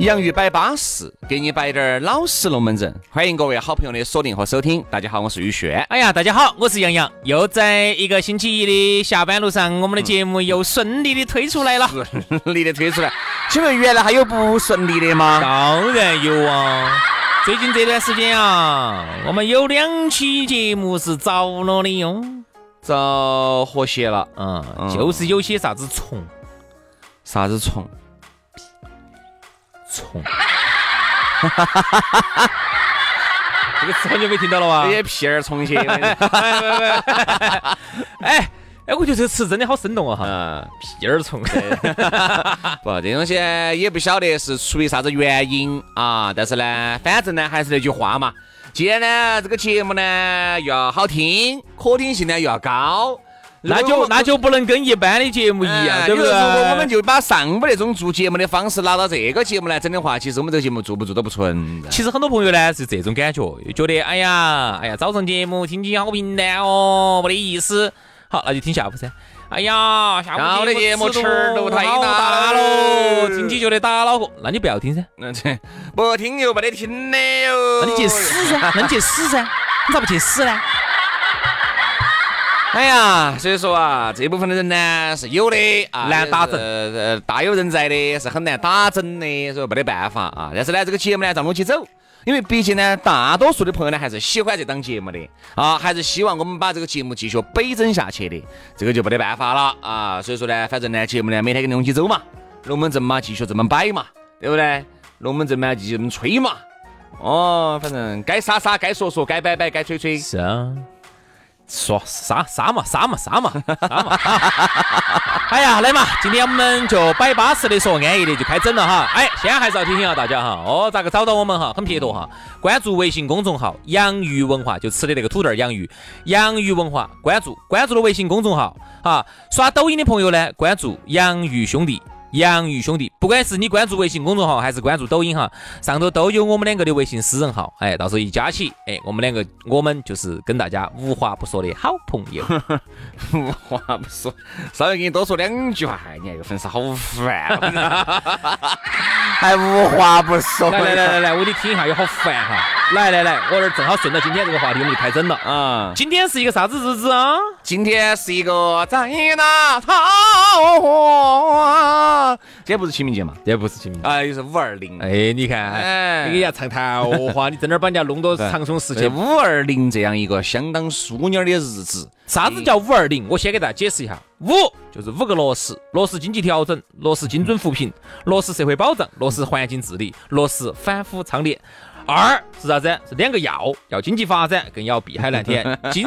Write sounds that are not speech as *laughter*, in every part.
洋芋摆巴适，给你摆点儿老实龙门阵。欢迎各位好朋友的锁定和收听。大家好，我是宇轩。哎呀，大家好，我是杨洋。又在一个星期一的下班路上，我们的节目又顺利的推出来了。顺利的推出来。*laughs* 请问原来还有不顺利的吗？当然有啊。最近这段时间啊，我们有两期节目是着了的哟，着和谐了。嗯，就是有些啥子虫，啥子虫。虫，*laughs* 这个词很久没听到了吧？这些屁儿虫些。*laughs* 哎 *laughs* 哎，我觉得这个词真的好生动啊！哈，屁儿虫。不，这东西也不晓得是出于啥子原因啊。但是呢，反正呢，还是那句话嘛。既然呢，这个节目呢又要好听，可听性呢又要高。那就那就不能跟一般的节目一样，对不对？如果我们就把上午那种做节目的方式拿到这个节目来整的话，其实我们这个节目做不做都不存在。其实很多朋友呢是这种感觉，觉得哎呀哎呀，早上节目听起好平淡哦，没得意思。好，那就听下午噻。哎呀，下午的节目尺度太大喽，听起觉得打脑壳。那你不要听噻，那 *laughs* 这不听又没得听的哟。那你去死噻，那你去死噻，你咋不去死呢？哎呀，所以说啊，这部分的人呢是有的啊，难打针，呃，大有人在的，是很难打针的，所以没得办法啊。但是呢，这个节目呢照弄起走，因为毕竟呢，大多数的朋友呢还是喜欢这档节目的啊，还是希望我们把这个节目继续北整下去的，这个就没得办法了啊。所以说呢，反正呢，节目呢每天跟你弄起走嘛，龙门阵嘛继续这么摆嘛，对不对？龙门阵嘛继续这么吹嘛，哦，反正该杀杀，该说说，该摆摆，该吹吹，是啊。说杀杀嘛杀嘛杀嘛杀嘛！*laughs* 哎呀，来嘛，今天我们就摆巴适的，说安逸的，就开整了哈。哎，先还是要提醒下大家哈，哦，咋个找到我们哈？很撇脱哈，关注微信公众号“洋芋文化”，就吃的那个土豆儿洋芋，洋芋文化，关注关注了微信公众号哈。刷抖音的朋友呢，关注洋芋兄弟。洋芋兄弟，不管是你关注微信公众号还是关注抖音哈，上头都有我们两个的微信私人号，哎，到时候一加起，哎，我们两个我们就是跟大家无话不说的好朋友。无话不说，稍微给你多说两句话，你看这个粉丝好烦，还 *laughs* 无话不说。来来来来来，我给你听一下，也好烦哈。来来来，我这儿正好顺到今天这个话题，我们就开整了啊。今天是一个啥子日子啊？今天是一个在那桃花。今天不是清明节嘛？今天不是清明节，哎，又是五二零。哎，你看，哎，你给人家唱桃花，你真的把人家弄到 *laughs* 长松时节。五二零这样一个相当淑女的日子，啥子叫五二零？我先给大家解释一下，五就是五个落实：落实经济调整，落实精准扶贫，落实社会保障，落实环境治理，落实反腐倡廉。二是啥子？是两个要，要经济发展，更要碧海蓝天。*laughs* 金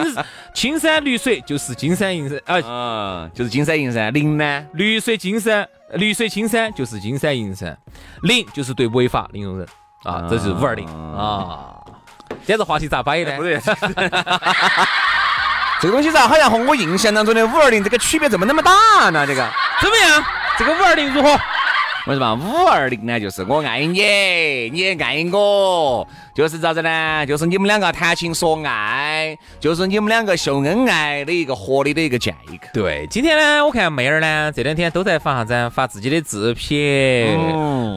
青山绿水就是金山银山啊，就是金山银山。零呢？绿水金山，绿水青山就是金山银山。零就是对违法零容忍啊，这是五二零啊。现在话题咋摆呢？*laughs* 这个东西咋好像和我印象当中的五二零这个区别怎么那么大呢？这个怎么样？这个五二零如何？为什么五二零呢？就是我爱你，你也爱我。就是咋子呢？就是你们两个谈情说爱，就是你们两个秀恩爱的一个合理的一个借口。对，今天呢，我看妹儿呢这两天都在发啥子？发自己的自拍、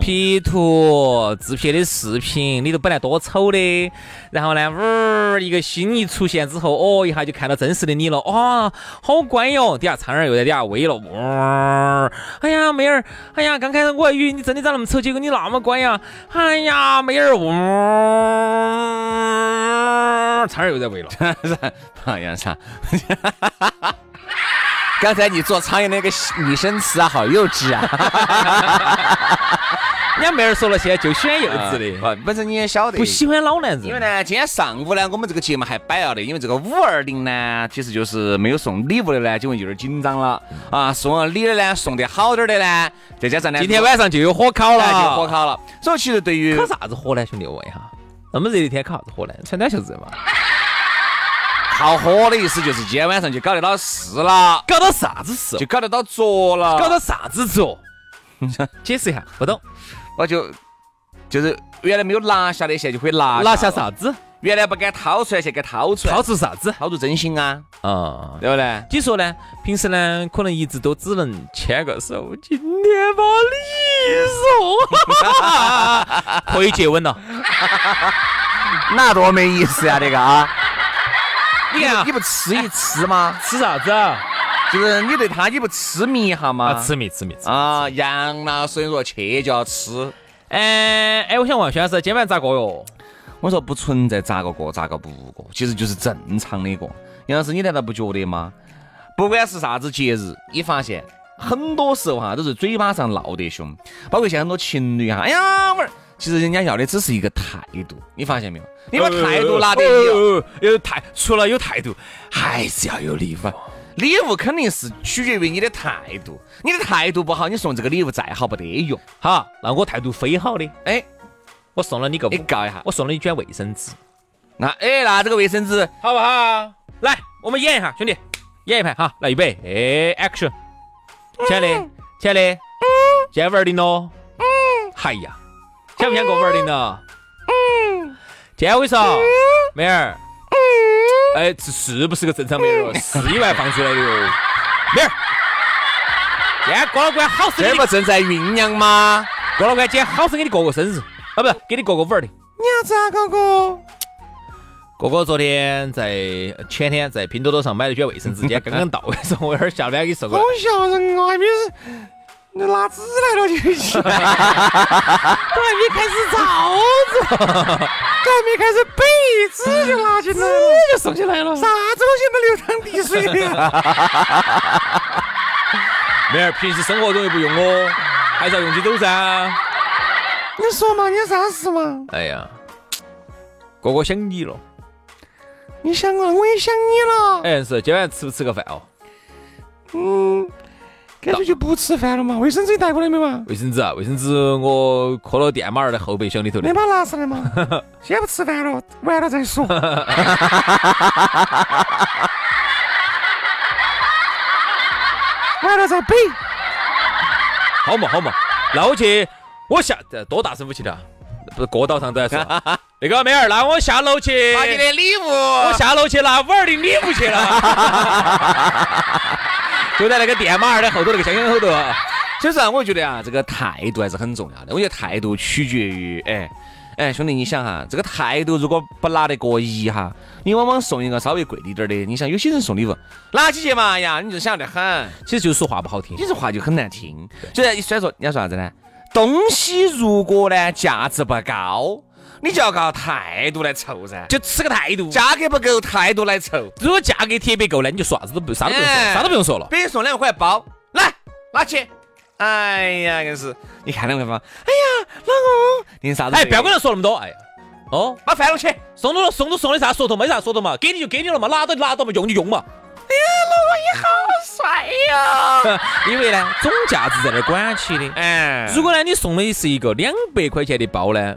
P 图、自拍的视频，里头本来多丑的，然后呢，呜，一个心一出现之后，哦，一下就看到真实的你了，哇，好乖哟！底下苍儿又在底下喂了，呜，哎呀，妹儿，哎呀，刚开始我还以为你真的长那么丑，结果你那么乖呀，哎呀，妹儿，哇。嗯，差点又在喂了，好像啥？刚才你做苍蝇那个拟声词啊，好幼稚啊！*laughs* 人家妹儿说了，现在就喜欢幼稚的，不，本身你也晓得，不喜欢老男人。因为呢，今天上午呢，我们这个节目还摆了的，因为这个五二零呢，其实就是没有送礼物的呢，就会有点紧张了啊。送了礼的呢，送得好点的呢，再加上呢，今天晚上就有火烤了，就有火烤了。所以其实对于烤啥子火呢，兄弟，我问一下，那么热的天烤啥子火呢？穿短袖子嘛。烤火的意思就是今天晚上就搞得到事了，搞到啥子事？就搞得到着了，搞到啥子着？解释一下，不懂。我就就是原来没有拿下的，现在就可以拿拿下啥子？原来不敢掏出来，现在敢掏出来。掏出啥子？掏出真心啊！啊，对不对？你说呢？平时呢，可能一直都只能牵个手，今天把你送，*laughs* 可以接吻了。那多没意思呀，这个啊！你看，你不吃一吃吗？吃啥子？啊？就是你对他你不痴迷一下吗？痴迷痴迷啊！杨老师说去就要吃。哎哎，我想问徐老师，今晚咋过哟？我说不存在咋个过咋个不过，其实就是正常的过。杨老师，你难道不觉得吗？不管是啥子节日，你发现很多时候哈都是嘴巴上闹得凶，包括现在很多情侣哈，哎呀儿，其实人家要的只是一个态度，你发现没有？你把态度拿得有有态，除了有态度，还是要有礼物。礼物肯定是取决于你的态度，你的态度不好，你送这个礼物再好不得用。好，那我态度非好的，哎，我送了你个，你告一下，我送了你卷卫生纸。那哎，那这个卫生纸。好不好？来，我们演一下，兄弟，演一盘哈，来预备，哎，action，亲爱的，亲爱的，嗯，现在五二零喽，嗯，嗨呀，想不想过五二零了？嗯，今天我跟你说，妹儿。哎，这是不是个正常妹儿？是意外放出来的哟，妹儿。今天郭老官好生，这不正在酝酿吗？郭老官今天好生给你过个生日，啊，不是给你过个五二零。你要咋个哥？哥哥昨天在前天在拼多多上买了卷卫生纸，今天刚刚到，说 *laughs* 我一会儿下班给你送过来。好吓人啊！还没是，你拿纸来了就行。都还没开始造纸。还没开始背，纸就拿进来，纸就送进来了。啥子东西都流淌滴水的。妹儿，平时生活中又不用哦，还是要用起走噻。你说嘛，你有啥事嘛？哎呀，哥哥想你了。你想我，我也想你了。哎，是，今晚吃不吃个饭哦？嗯。干脆就不吃饭了嘛？卫生纸带过来没嘛？卫生纸啊，卫生纸我搁了电马儿的后备箱里头的。你把它拿上来嘛？*laughs* 先不吃饭了，完了再说。*laughs* 完了再背。好嘛好嘛，那我去，我下多大声武器的？不是过道上都在说。那个妹儿，那我下楼去。拿你的礼物。我下楼去拿五二零礼物去了。*laughs* 就在那个电马儿的后头那个箱箱后头。其实啊，我觉得啊，这个态度还是很重要的。我觉得态度取决于，哎哎，兄弟，你想哈，这个态度如果不拿得过一哈，你往往送一个稍微贵一点的。你想有些人送礼物拿起去嘛呀，你就想得很，其实就是说话不好听，你这话就很难听。所以虽然说你要说啥子呢？东西如果呢价值不高。你就要靠态度来凑噻，就吃个态度。价格不够，态度来凑。如果价格特别够呢，你就说啥子都不啥都不用说，啥都不用说了。别人送两块包，来拿去。哎呀，硬是，你看两块包。哎呀，老公，你啥子？哎，不要跟他说那么多。哎呀，哦，把饭弄去。送都送都送的啥说头没啥说头嘛，给你就给你了嘛，拿到就拿到嘛，用就用嘛。老公你好帅呀！*laughs* 因为呢，总价值在那儿管起的。哎，如果呢，你送的是一个两百块钱的包呢？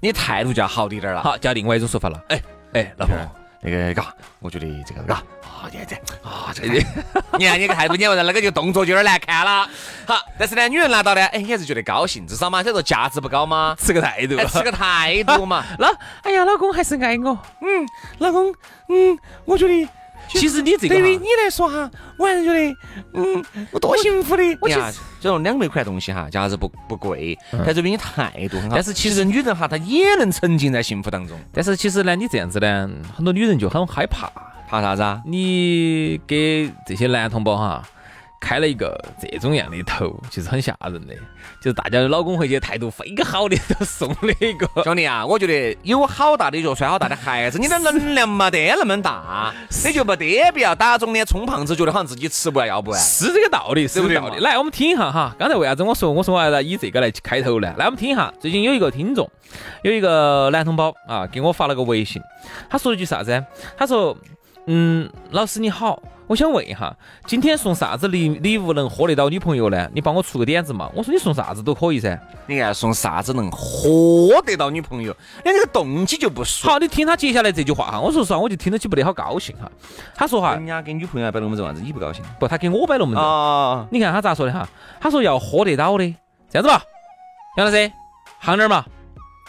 你态度就要好滴点了，好，叫另外一种说法了。哎哎，老婆，那个嘎，我觉得这个嘎，啊，对对，啊，*laughs* 这个，你看你个态度，你看那个就动作就有点难看了。好，但是呢，女人拿到呢，哎，你还是觉得高兴，至少嘛，叫做价值不高嘛？吃个态度，吃个态度嘛。*laughs* 那，哎呀，老公还是爱我。嗯，老公，嗯，我觉得。其实你这个对于你来说哈，我还是觉得，嗯，我多幸福的。*laughs* 我呀，这种两百块东西哈，价值不不贵，但是比你态度很好。但是其实女人哈，她也能沉浸在幸福当中。但是其实呢，你这样子呢，很多女人就很害怕，怕啥子啊？你给这些男同胞哈，开了一个这种样的头，其实很吓人的。就是大家的老公回去态度非个好的，都送了一个。*laughs* 兄弟啊，我觉得有好大的脚摔好大的孩子，你的能量没得那么大，你就没得必要打肿脸充胖子，觉得好像自己吃不完要不完。是这个道理，是不对个道理。来，我们听一下哈。刚才为啥子我说我说我要以这个来开头呢？来，我们听一下。最近有一个听众，有一个男同胞啊，给我发了个微信，他说了句啥子？他说：“嗯，老师你好，我想问一下，今天送啥子礼礼物能喝得到女朋友呢？你帮我出个点子嘛。”我说：“你送啥子都可以噻。你看送啥子能喝得到女朋友？你这个动机就不”熟。好，你听他接下来这句话哈。我说实话，我就听得起不得好高兴哈。他说哈人，家给女朋友摆龙门阵啥子，你不高兴不，他给我摆龙门阵。啊？你看他咋说的哈？他说要喝得到的，这样子吧，杨老师，项链嘛，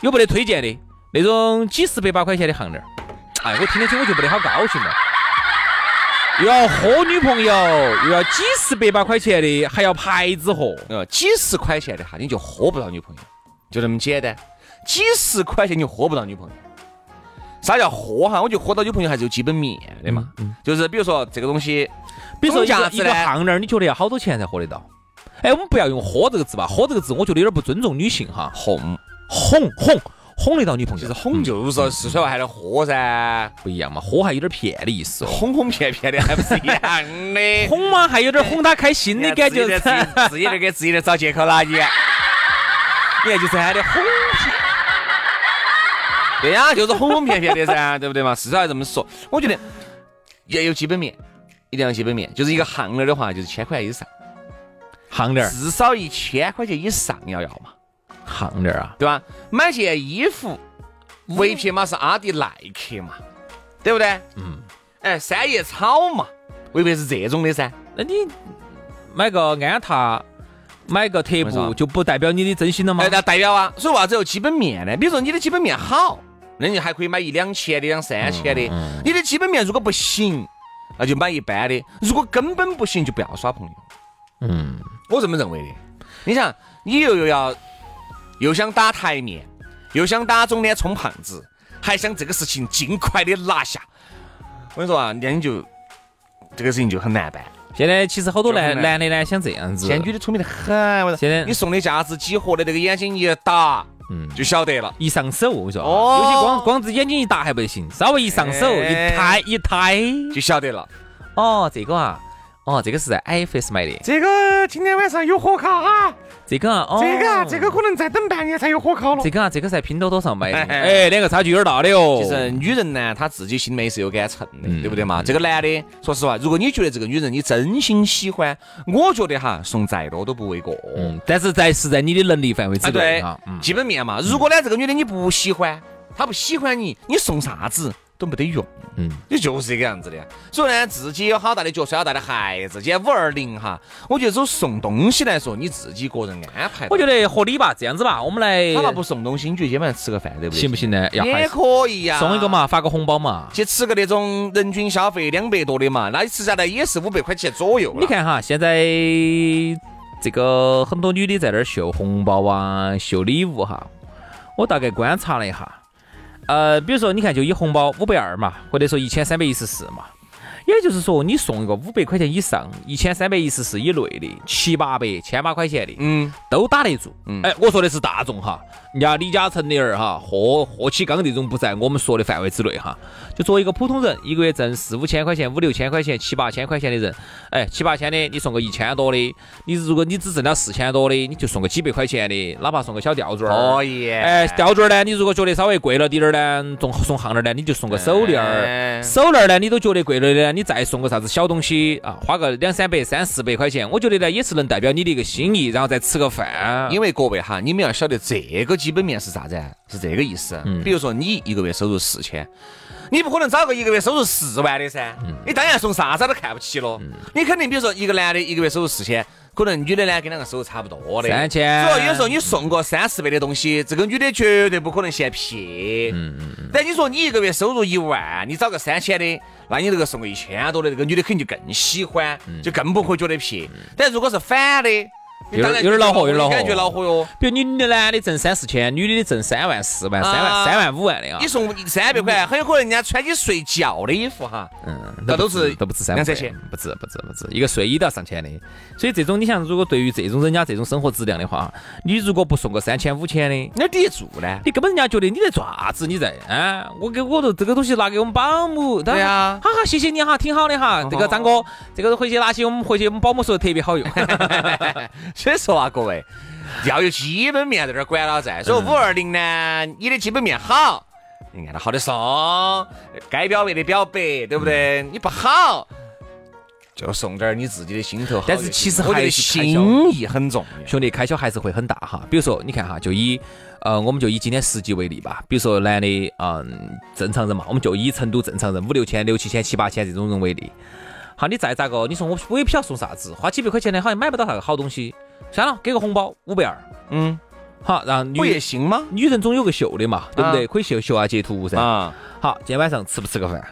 有没得推荐的那种几十百把块钱的项链？哎，我听得起我就不得好高兴了。又要喝女朋友，又要几十百把块钱的，还要牌子货。呃，几十块钱的哈，你就喝不到女朋友，就这么简单。几十块钱你就喝不到女朋友。啥叫喝哈？我觉得喝到女朋友还是有基本面的嘛。就是比如说这个东西，比如说一总个一个项链，你觉得要好多钱才喝得到？哎，我们不要用“喝”这个字吧，“喝”这个字我觉得有点不尊重女性哈。哄，哄哄哄得到女朋友，其实哄就是说四川话喊的喝噻，不一样嘛，喝还有点骗的意思哦。哄哄骗骗的还不是一样的。*laughs* 哄嘛，还有点哄她开心的感觉。自己在自己自己在给自己在找借口啦，你。你看就是喊的哄骗。对呀，就是哄哄骗骗的噻，*laughs* 对不对嘛？至少要这么说。我觉得要有基本面，一定要基本面。就是一个项链的话，就是千块以上，行点儿，至少一千块钱以上要要嘛，项链儿啊，对吧？买件衣服，唯品嘛是阿迪耐克嘛，对不对？嗯。哎，三叶草嘛，未必是这种的噻。那你买个安踏，买个特步，就不代表你的真心了吗哎，？那代表啊，所以为啥子有基本面呢？比如说你的基本面好，那你还可以买一两千的、两三千的。你的基本面如果不行，那就买一般的。如果根本不行，就不要耍朋友。嗯，我这么认为的。你想，你又又要又想打台面，又想打肿脸充胖子，还想这个事情尽快的拿下。我跟你说啊，那你就这个事情就很难办。现在其实好多男男的呢想这样子，现在女的聪明的很，我说现在你送的价值几何的那个眼睛一打，嗯。就晓得了。一上手，我跟你说啊，哦。有些光光是眼睛一打还不行，稍微一上手一哎抬一抬，就晓得了。哦，这个啊，哦，这个是在 IFS 买的，这个今天晚上有火卡哈，这个啊，哦，可能再等半年才有火烤了这个啊，这个在拼多多上买的，哎两个差距有点大的哦。其实女人呢，她自己心里面是有杆秤的，嗯对不对嘛？这个男的，说实话，如果你觉得这个女人你真心喜欢，我觉得哈，送再多都不为过。嗯，但是在是在你的能力范围之啊，内对哈，嗯，基本面嘛。如果呢，这个女的你不喜欢，她不喜欢你，你送啥子都没得用。嗯，你就是这个样子的。所以呢，自己有好大的脚，摔好大的孩子。今天五二零哈，我觉得走送东西来说，你自己个人安排。我觉得合理吧，这样子吧，我们来哪怕不送东西，你觉得今天晚上吃个饭对不对？行不行呢？也可以呀、送一个。嘛，发个红包嘛。去吃个那种人均消费两百多的嘛，那你吃下来也是五百块钱左右。你，看哈，现在这个很多女的在那儿秀红包啊，秀礼物哈。我大概观察了一下，呃，比如说你看，就以红包五百二嘛，或者说一千三百一十四嘛，也就是说你送一个五百块钱以上、一千三百一十四以内的七八百、千把块钱的，嗯，都打得住。嗯哎，我说的是大众哈，人家李嘉诚的儿哈，霍霍启刚这种不在我们说的范围之内哈。就作为一个普通人，一个月挣四五千块钱、五六千块钱、七八千块钱的人，哎，七八千的你送个一千多的，你如果你只挣了四千多的，你就送个几百块钱的，哪怕送个小吊坠儿。可以。哎，吊坠儿呢，你如果觉得稍微贵了点儿呢，送送项链儿呢，你就送个手链儿。哎手链儿呢，你都觉得贵了的呢，你再送个啥子小东西啊，花个两三百、三四百块钱，我觉得呢也是能代表你的一个心意，然后再吃个饭。因为各位哈，你们要晓得这个基本面是啥子啊？是这个意思。嗯比如说你一个月收入四千，你不可能找个一个月收入四万的噻。嗯你当然送啥子都看不起了。你肯定比如说一个男的一个月收入四千，可能女的呢跟两个收入差不多的。三千所以有时候你送个三四百的东西，这个女的绝对不可能嫌撇。嗯嗯。但你说你一个月收入一万，你找个三千的，那你这个送个一千多的，这个女的肯定就更喜欢，就更不会觉得撇。但如果是反的。有点有点恼火，有点恼火，感觉恼火哟。比如你男的挣三四千，女的挣三万、四万、三万、三万、五万的啊。你送三百块，很有可能人家穿起睡觉的衣服哈，嗯，那都是都不止三两三千，不止不止不止，一个睡衣都要上千的。所以这种你想，如果对于这种人家这种生活质量的话，你如果不送个三千五千的，那抵得住呢？你根本人家觉得你在做啥子？你在啊？我给我都这个东西拿给我们保姆，对呀，哈哈，谢谢你哈，挺好的哈。这个张哥，这个回去拿起我们回去我们保姆说的特别好用。*laughs* 所以说啊，各位要有基本面在这儿管了在。所以五二零呢，你的基本面好，你按照好的送，该表白的表白，对不对？你不好，就送点你自己的心头好。但是其实还是心意很重要，兄弟，开销还是会很大哈。比如说，你看哈，就以呃，我们就以今天实际为例吧。比如说男的，嗯，正常人嘛，我们就以成都正常人五六千、六七千、七八千这种人为例。好，你再咋个？你说我我也不晓得送啥子，花几百块钱呢，好像买不到啥个好东西。算了，给个红包五百二。嗯，好，然后不也行吗？女人总有个秀的嘛，对不对？可以秀秀啊截图噻。啊，好，今天晚上吃不吃个饭？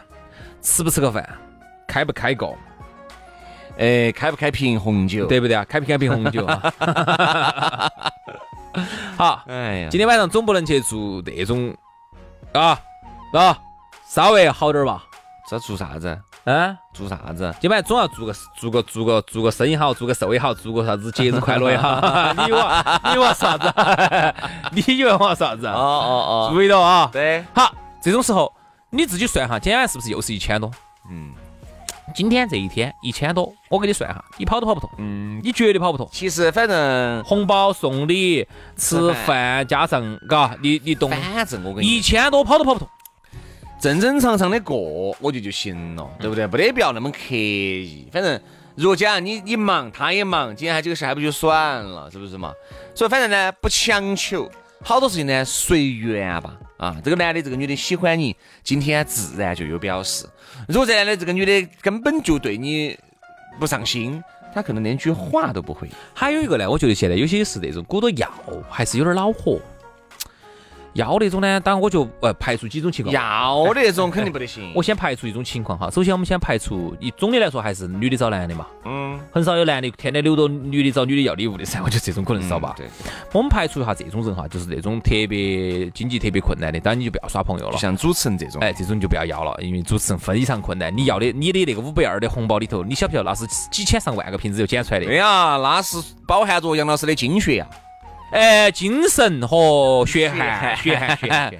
吃不吃个饭？开不开个？哎，开不开瓶红酒？对不对啊？开不开瓶红酒？*laughs* 好，哎呀，今天晚上总不能去做那种啊啊，稍微好点吧？这做啥子？嗯，做啥子？今晚总要做个做个做个做个生意好，做个寿也好，做个啥子节日快乐也好。*laughs* 你我你我啥子？你以为我啥子？*laughs* 哦哦哦，注意到啊。对，好，这种时候你自己算哈，今天晚上是不是又是一千多？嗯，今天这一天一千多，我给你算哈，你跑都跑不脱。嗯，你绝对跑不脱。其实反正红包送礼吃饭加上嘎，你你懂？反正我跟你一千多跑都跑不脱。正正常常的过，我觉得就行了，对不对？不得必要那么刻意。反正如果讲你你忙，他也忙，今天还这个事还不就算了，是不是嘛？所以反正呢，不强求，好多事情呢随缘吧。啊，这个男的这个女的喜欢你，今天自然就有表示。如果这男的这个女的根本就对你不上心，他可能连句话都不会。还有一个呢，我觉得现在有些是那种鼓捣要，还是有点恼火。要那种呢？当然我就呃排除几种情况。要那种肯定不得行。我先排除一种情况哈。首先我们先排除，一总的来说还是女的找男的嘛。嗯。很少有男的天天留着女的找女的要礼物的噻。*laughs* 我觉得这种可能少吧。对。我们排除一下这种人哈，就是那种特别经济特别困难的，当然你就不要耍朋友了。像主持人这种，哎，这种你就不要要了，因为主持人非常困难。你要的你的那个五百二的红包里头，你晓不晓得那是几千上万个瓶子又捡出来的？对呀，那是饱含着杨老师的精血呀。哎，精神和血汗，血汗，血汗，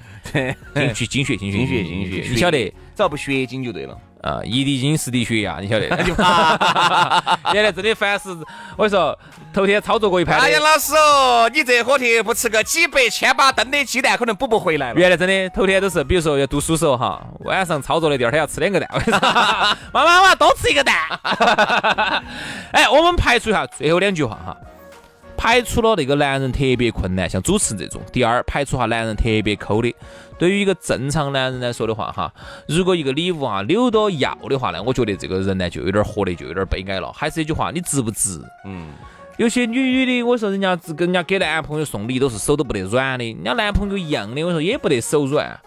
精血，精血，精血，精血，精血，你晓得，只要不血精就对了。啊，一滴精，十滴血呀，你晓得？*laughs* *laughs* 原来真的凡是，我跟你说，头天操作过一盘。哎呀老师哦，你这伙题不吃个几百千把吨的鸡蛋，可能补不回来了。原来真的，头天都是，比如说要读书时候哈，晚上操作的第二天要吃两个蛋。*laughs* 妈妈，我要多吃一个蛋。哎，我们排除一下最后两句话哈。排除了那个男人特别困难，像主持人这种。第二，排除哈男人特别抠的。对于一个正常男人来说的话，哈，如果一个礼物啊扭到要的话呢，我觉得这个人呢就有点活得就有点悲哀了。还是那句话，你值不值？嗯。有些女女的，我说人家跟人家给男朋友送礼都是手都不得软的，人家男朋友一样的，我说也不得手软。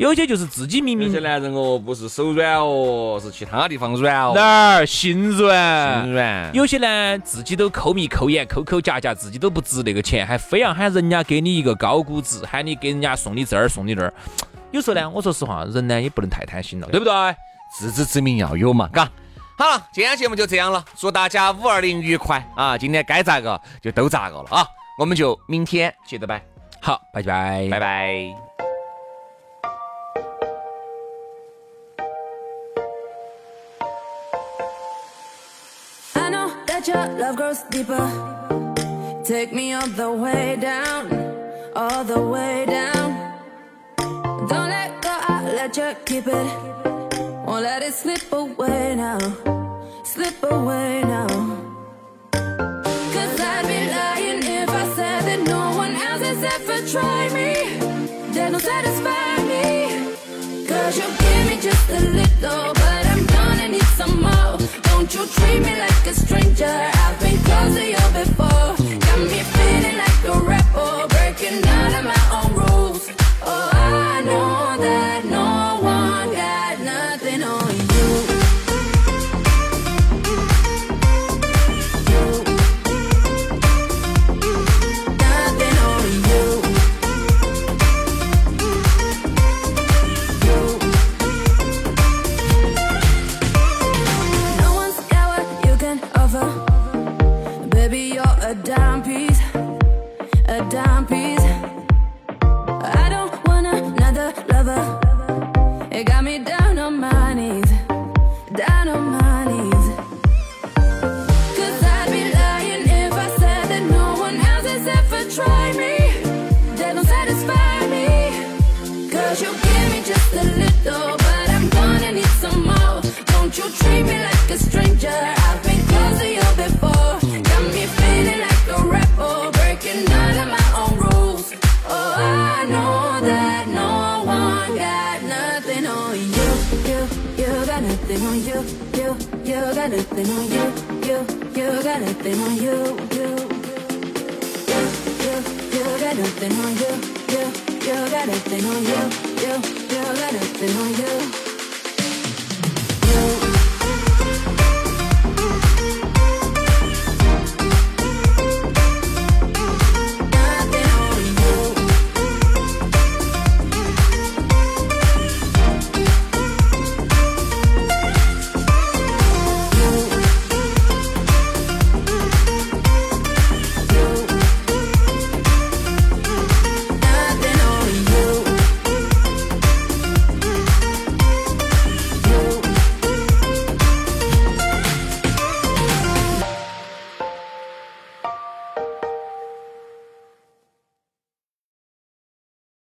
有些就是自己明明，有些男人哦，不是手软哦，是其他地方软哦。哪儿心软？心软。有些呢，自己都抠眉抠眼、抠抠夹夹，自己都不值那个钱，还非要喊人家给你一个高估值，喊你给人家送你这儿送你那儿。有时候呢，我说实话，人呢也不能太贪心了，对不对？自知之明要有嘛，嘎。好了，今天节目就这样了，祝大家五二零愉快啊！今天该咋个就都咋个了啊！我们就明天接着拜。好，拜拜，拜拜。That your love grows deeper. Take me all the way down, all the way down. Don't let go, I'll let you keep it. Won't let it slip away now, slip away now. Cause I'd be lying if I said that no one else has ever tried me. That don't satisfy me. Cause you give me just a little, Don't you treat me like a stranger? I've been close to you before. Got me feeling like a rebel, breaking out of my own on you, you, you got nothing on you, you, you, you, you got nothing on you, you, you got nothing on you, you, you got nothing on you.